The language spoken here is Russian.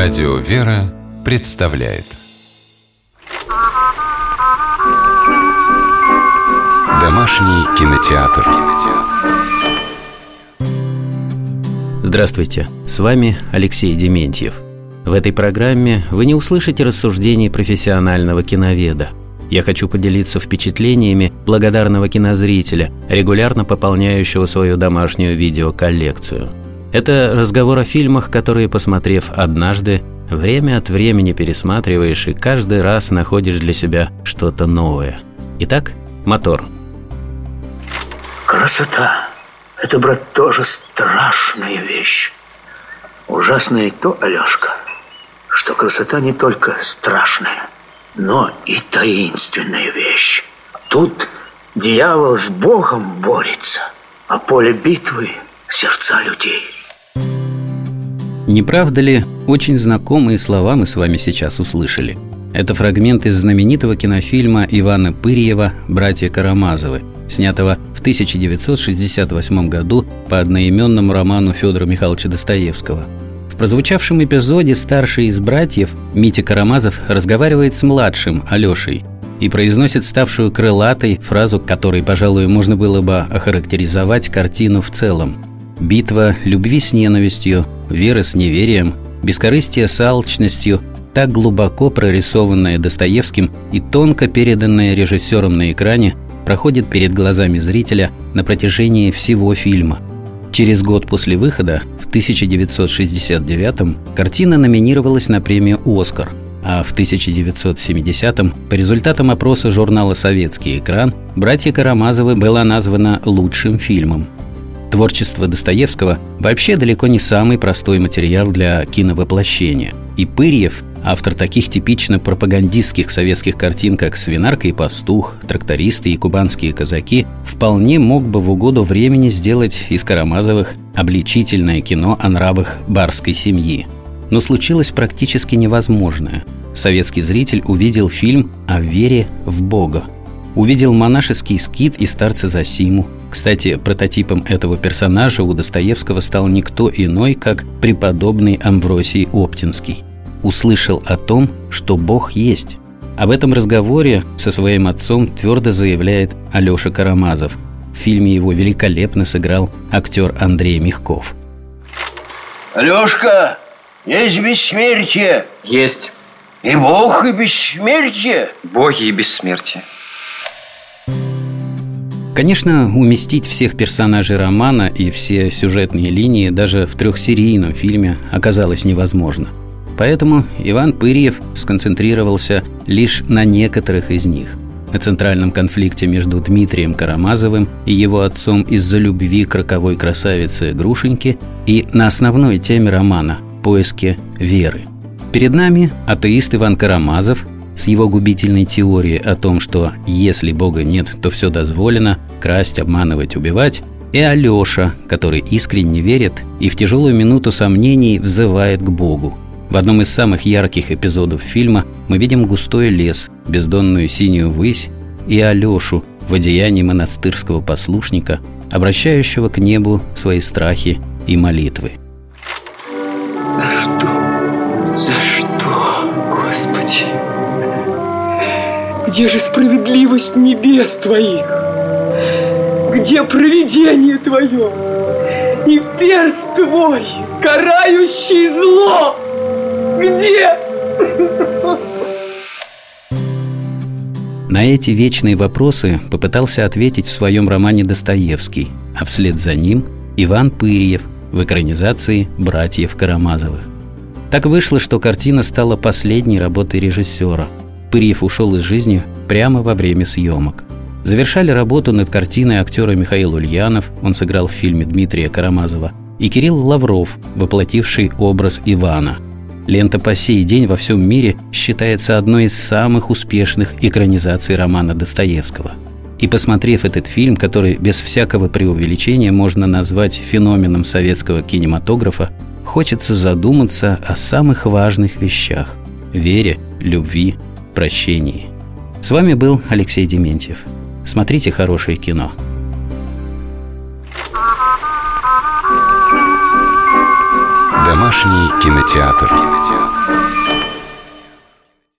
Радио «Вера» представляет Домашний кинотеатр Здравствуйте, с вами Алексей Дементьев. В этой программе вы не услышите рассуждений профессионального киноведа. Я хочу поделиться впечатлениями благодарного кинозрителя, регулярно пополняющего свою домашнюю видеоколлекцию – это разговор о фильмах, которые, посмотрев однажды, время от времени пересматриваешь и каждый раз находишь для себя что-то новое. Итак, мотор. Красота – это, брат, тоже страшная вещь. Ужасное то, Алешка, что красота не только страшная, но и таинственная вещь. Тут дьявол с Богом борется, а поле битвы – сердца людей – не правда ли, очень знакомые слова мы с вами сейчас услышали? Это фрагмент из знаменитого кинофильма Ивана Пырьева «Братья Карамазовы», снятого в 1968 году по одноименному роману Федора Михайловича Достоевского. В прозвучавшем эпизоде старший из братьев, Митя Карамазов, разговаривает с младшим, Алешей, и произносит ставшую крылатой фразу, которой, пожалуй, можно было бы охарактеризовать картину в целом. «Битва любви с ненавистью, вера с неверием, бескорыстие с алчностью, так глубоко прорисованное Достоевским и тонко переданное режиссером на экране, проходит перед глазами зрителя на протяжении всего фильма. Через год после выхода, в 1969-м, картина номинировалась на премию «Оскар», а в 1970-м по результатам опроса журнала «Советский экран» «Братья Карамазовы» была названа лучшим фильмом – Творчество Достоевского вообще далеко не самый простой материал для киновоплощения. И Пырьев, автор таких типично пропагандистских советских картин, как «Свинарка и пастух», «Трактористы» и «Кубанские казаки», вполне мог бы в угоду времени сделать из Карамазовых обличительное кино о нравах барской семьи. Но случилось практически невозможное. Советский зритель увидел фильм о вере в Бога – увидел монашеский скит и старца Засиму. Кстати, прототипом этого персонажа у Достоевского стал никто иной, как преподобный Амвросий Оптинский. Услышал о том, что Бог есть. Об этом разговоре со своим отцом твердо заявляет Алеша Карамазов. В фильме его великолепно сыграл актер Андрей Мягков. Алешка, есть бессмертие? Есть. И Бог, и бессмертие? Боги и бессмертие. Конечно, уместить всех персонажей романа и все сюжетные линии даже в трехсерийном фильме оказалось невозможно. Поэтому Иван Пырьев сконцентрировался лишь на некоторых из них. На центральном конфликте между Дмитрием Карамазовым и его отцом из-за любви к роковой красавице Грушеньки и на основной теме романа – поиске веры. Перед нами атеист Иван Карамазов – с его губительной теорией о том, что если Бога нет, то все дозволено, красть, обманывать, убивать, и Алеша, который искренне верит и в тяжелую минуту сомнений взывает к Богу. В одном из самых ярких эпизодов фильма мы видим густой лес, бездонную синюю высь и Алешу в одеянии монастырского послушника, обращающего к небу свои страхи и молитвы. За что? За что, Господи? Где же справедливость небес твоих? Где провидение твое? И перст твой, карающий зло? Где? На эти вечные вопросы попытался ответить в своем романе Достоевский, а вслед за ним Иван Пырьев в экранизации «Братьев Карамазовых». Так вышло, что картина стала последней работой режиссера – Пырьев ушел из жизни прямо во время съемок. Завершали работу над картиной актера Михаил Ульянов, он сыграл в фильме Дмитрия Карамазова, и Кирилл Лавров, воплотивший образ Ивана. Лента по сей день во всем мире считается одной из самых успешных экранизаций романа Достоевского. И посмотрев этот фильм, который без всякого преувеличения можно назвать феноменом советского кинематографа, хочется задуматься о самых важных вещах – вере, любви, прощении. С вами был Алексей Дементьев. Смотрите хорошее кино. Дома Домашний кинотеатр. кинотеатр.